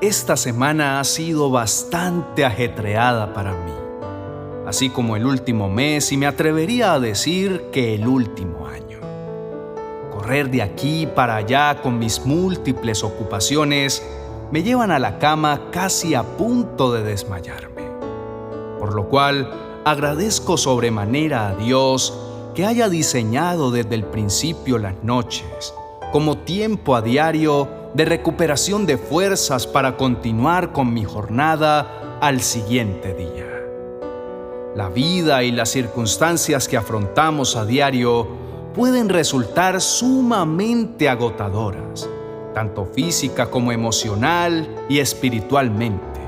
esta semana ha sido bastante ajetreada para mí, así como el último mes y me atrevería a decir que el último año. Correr de aquí para allá con mis múltiples ocupaciones me llevan a la cama casi a punto de desmayarme, por lo cual agradezco sobremanera a Dios que haya diseñado desde el principio las noches como tiempo a diario de recuperación de fuerzas para continuar con mi jornada al siguiente día. La vida y las circunstancias que afrontamos a diario pueden resultar sumamente agotadoras, tanto física como emocional y espiritualmente,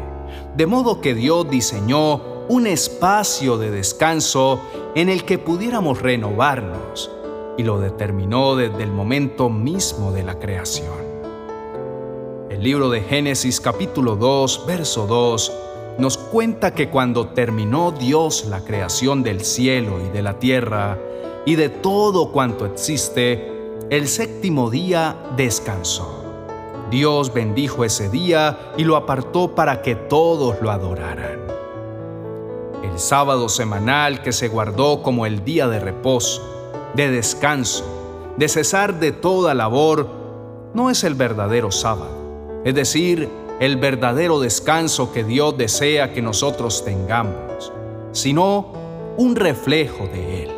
de modo que Dios diseñó un espacio de descanso en el que pudiéramos renovarnos, y lo determinó desde el momento mismo de la creación. El libro de Génesis capítulo 2, verso 2, nos cuenta que cuando terminó Dios la creación del cielo y de la tierra y de todo cuanto existe, el séptimo día descansó. Dios bendijo ese día y lo apartó para que todos lo adoraran. El sábado semanal que se guardó como el día de reposo, de descanso, de cesar de toda labor, no es el verdadero sábado es decir, el verdadero descanso que Dios desea que nosotros tengamos, sino un reflejo de Él.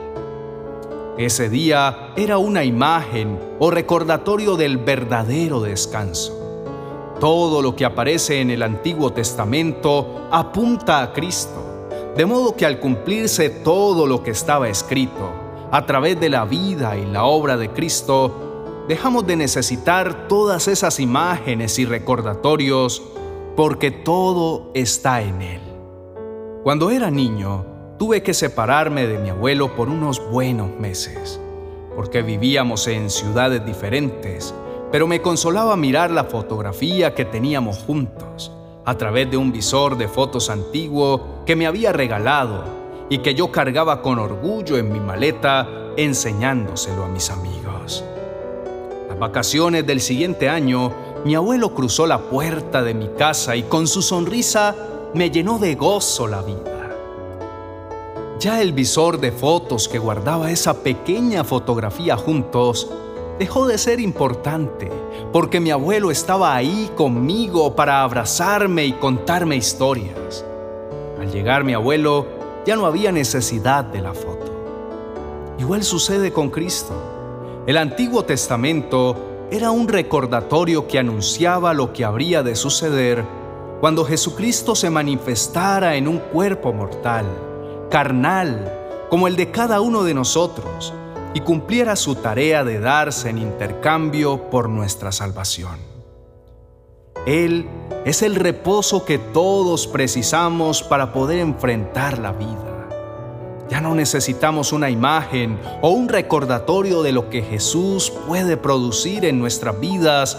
Ese día era una imagen o recordatorio del verdadero descanso. Todo lo que aparece en el Antiguo Testamento apunta a Cristo, de modo que al cumplirse todo lo que estaba escrito, a través de la vida y la obra de Cristo, dejamos de necesitar todas esas imágenes y recordatorios porque todo está en Él. Cuando era niño, tuve que separarme de mi abuelo por unos buenos meses, porque vivíamos en ciudades diferentes, pero me consolaba mirar la fotografía que teníamos juntos, a través de un visor de fotos antiguo que me había regalado y que yo cargaba con orgullo en mi maleta enseñándoselo a mis amigos vacaciones del siguiente año, mi abuelo cruzó la puerta de mi casa y con su sonrisa me llenó de gozo la vida. Ya el visor de fotos que guardaba esa pequeña fotografía juntos dejó de ser importante porque mi abuelo estaba ahí conmigo para abrazarme y contarme historias. Al llegar mi abuelo ya no había necesidad de la foto. Igual sucede con Cristo. El Antiguo Testamento era un recordatorio que anunciaba lo que habría de suceder cuando Jesucristo se manifestara en un cuerpo mortal, carnal, como el de cada uno de nosotros, y cumpliera su tarea de darse en intercambio por nuestra salvación. Él es el reposo que todos precisamos para poder enfrentar la vida. Ya no necesitamos una imagen o un recordatorio de lo que Jesús puede producir en nuestras vidas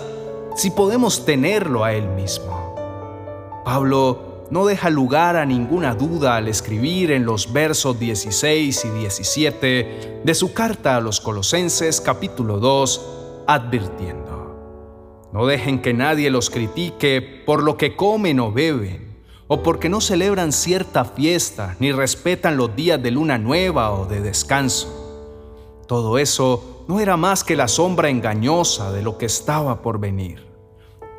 si podemos tenerlo a Él mismo. Pablo no deja lugar a ninguna duda al escribir en los versos 16 y 17 de su carta a los Colosenses capítulo 2, advirtiendo, no dejen que nadie los critique por lo que comen o beben o porque no celebran cierta fiesta ni respetan los días de luna nueva o de descanso. Todo eso no era más que la sombra engañosa de lo que estaba por venir.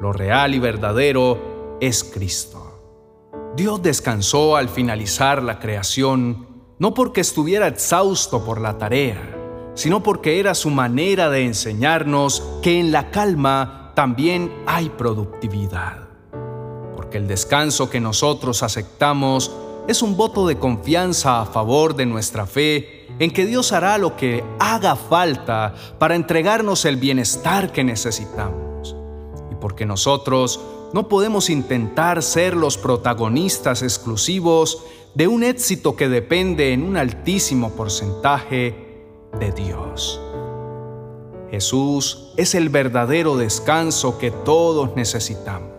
Lo real y verdadero es Cristo. Dios descansó al finalizar la creación, no porque estuviera exhausto por la tarea, sino porque era su manera de enseñarnos que en la calma también hay productividad el descanso que nosotros aceptamos es un voto de confianza a favor de nuestra fe en que Dios hará lo que haga falta para entregarnos el bienestar que necesitamos. Y porque nosotros no podemos intentar ser los protagonistas exclusivos de un éxito que depende en un altísimo porcentaje de Dios. Jesús es el verdadero descanso que todos necesitamos.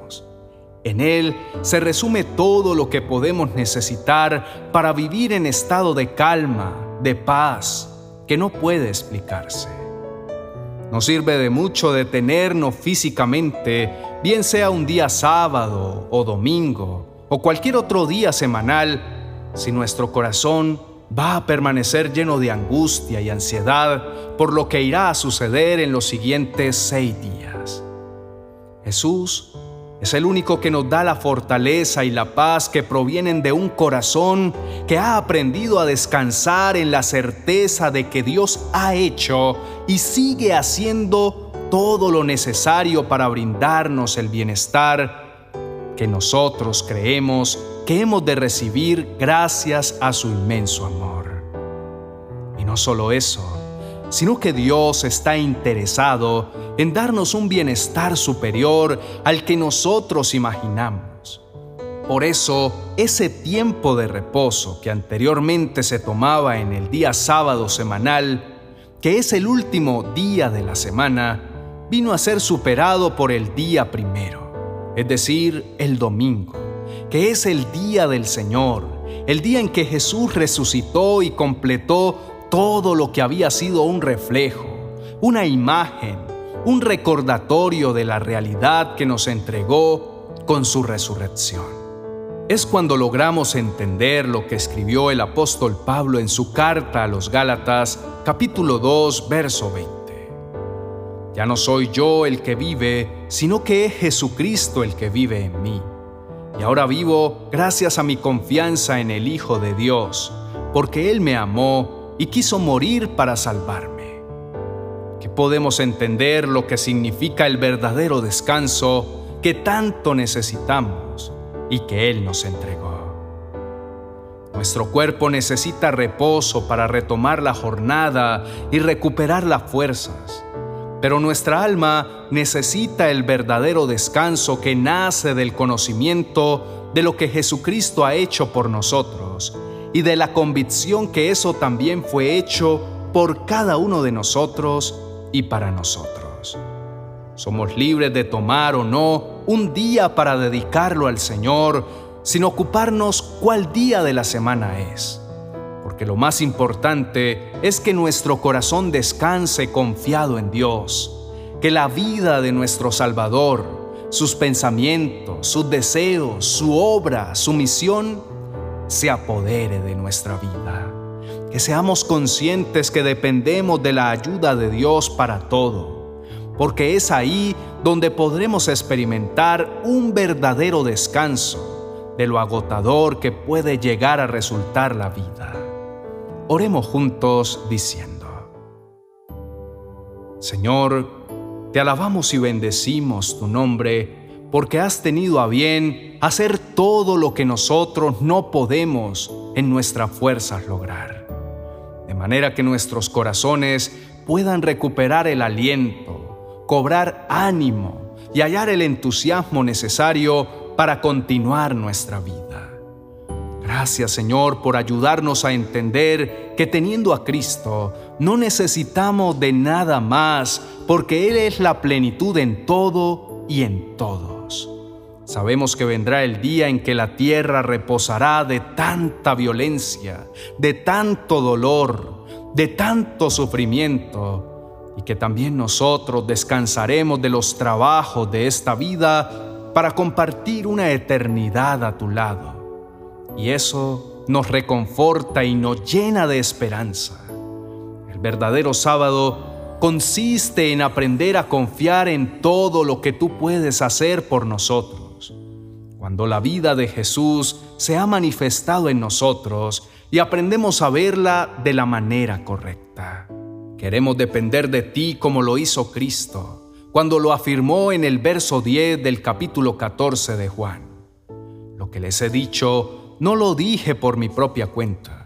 En Él se resume todo lo que podemos necesitar para vivir en estado de calma, de paz, que no puede explicarse. No sirve de mucho detenernos físicamente, bien sea un día sábado o domingo o cualquier otro día semanal, si nuestro corazón va a permanecer lleno de angustia y ansiedad por lo que irá a suceder en los siguientes seis días. Jesús es el único que nos da la fortaleza y la paz que provienen de un corazón que ha aprendido a descansar en la certeza de que Dios ha hecho y sigue haciendo todo lo necesario para brindarnos el bienestar que nosotros creemos que hemos de recibir gracias a su inmenso amor. Y no solo eso, sino que Dios está interesado en darnos un bienestar superior al que nosotros imaginamos. Por eso, ese tiempo de reposo que anteriormente se tomaba en el día sábado semanal, que es el último día de la semana, vino a ser superado por el día primero, es decir, el domingo, que es el día del Señor, el día en que Jesús resucitó y completó todo lo que había sido un reflejo, una imagen, un recordatorio de la realidad que nos entregó con su resurrección. Es cuando logramos entender lo que escribió el apóstol Pablo en su carta a los Gálatas, capítulo 2, verso 20. Ya no soy yo el que vive, sino que es Jesucristo el que vive en mí. Y ahora vivo gracias a mi confianza en el Hijo de Dios, porque Él me amó y quiso morir para salvarme. Que podemos entender lo que significa el verdadero descanso que tanto necesitamos y que Él nos entregó. Nuestro cuerpo necesita reposo para retomar la jornada y recuperar las fuerzas, pero nuestra alma necesita el verdadero descanso que nace del conocimiento de lo que Jesucristo ha hecho por nosotros y de la convicción que eso también fue hecho por cada uno de nosotros y para nosotros. Somos libres de tomar o no un día para dedicarlo al Señor sin ocuparnos cuál día de la semana es. Porque lo más importante es que nuestro corazón descanse confiado en Dios, que la vida de nuestro Salvador, sus pensamientos, sus deseos, su obra, su misión, se apodere de nuestra vida. Que seamos conscientes que dependemos de la ayuda de Dios para todo, porque es ahí donde podremos experimentar un verdadero descanso de lo agotador que puede llegar a resultar la vida. Oremos juntos diciendo, Señor, te alabamos y bendecimos tu nombre, porque has tenido a bien hacer todo lo que nosotros no podemos en nuestras fuerzas lograr. De manera que nuestros corazones puedan recuperar el aliento, cobrar ánimo y hallar el entusiasmo necesario para continuar nuestra vida. Gracias Señor por ayudarnos a entender que teniendo a Cristo no necesitamos de nada más porque Él es la plenitud en todo y en todo. Sabemos que vendrá el día en que la tierra reposará de tanta violencia, de tanto dolor, de tanto sufrimiento, y que también nosotros descansaremos de los trabajos de esta vida para compartir una eternidad a tu lado. Y eso nos reconforta y nos llena de esperanza. El verdadero sábado consiste en aprender a confiar en todo lo que tú puedes hacer por nosotros cuando la vida de Jesús se ha manifestado en nosotros y aprendemos a verla de la manera correcta. Queremos depender de ti como lo hizo Cristo, cuando lo afirmó en el verso 10 del capítulo 14 de Juan. Lo que les he dicho no lo dije por mi propia cuenta.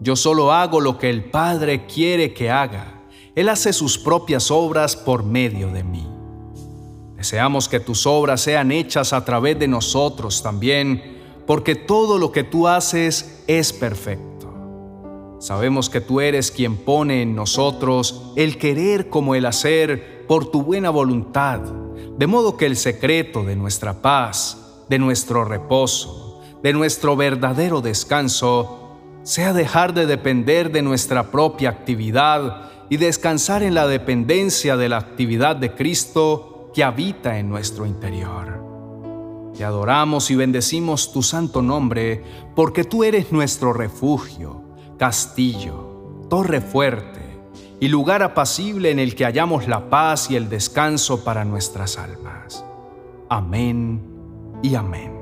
Yo solo hago lo que el Padre quiere que haga. Él hace sus propias obras por medio de mí. Deseamos que tus obras sean hechas a través de nosotros también, porque todo lo que tú haces es perfecto. Sabemos que tú eres quien pone en nosotros el querer como el hacer por tu buena voluntad, de modo que el secreto de nuestra paz, de nuestro reposo, de nuestro verdadero descanso, sea dejar de depender de nuestra propia actividad y descansar en la dependencia de la actividad de Cristo que habita en nuestro interior. Te adoramos y bendecimos tu santo nombre porque tú eres nuestro refugio, castillo, torre fuerte y lugar apacible en el que hallamos la paz y el descanso para nuestras almas. Amén y amén.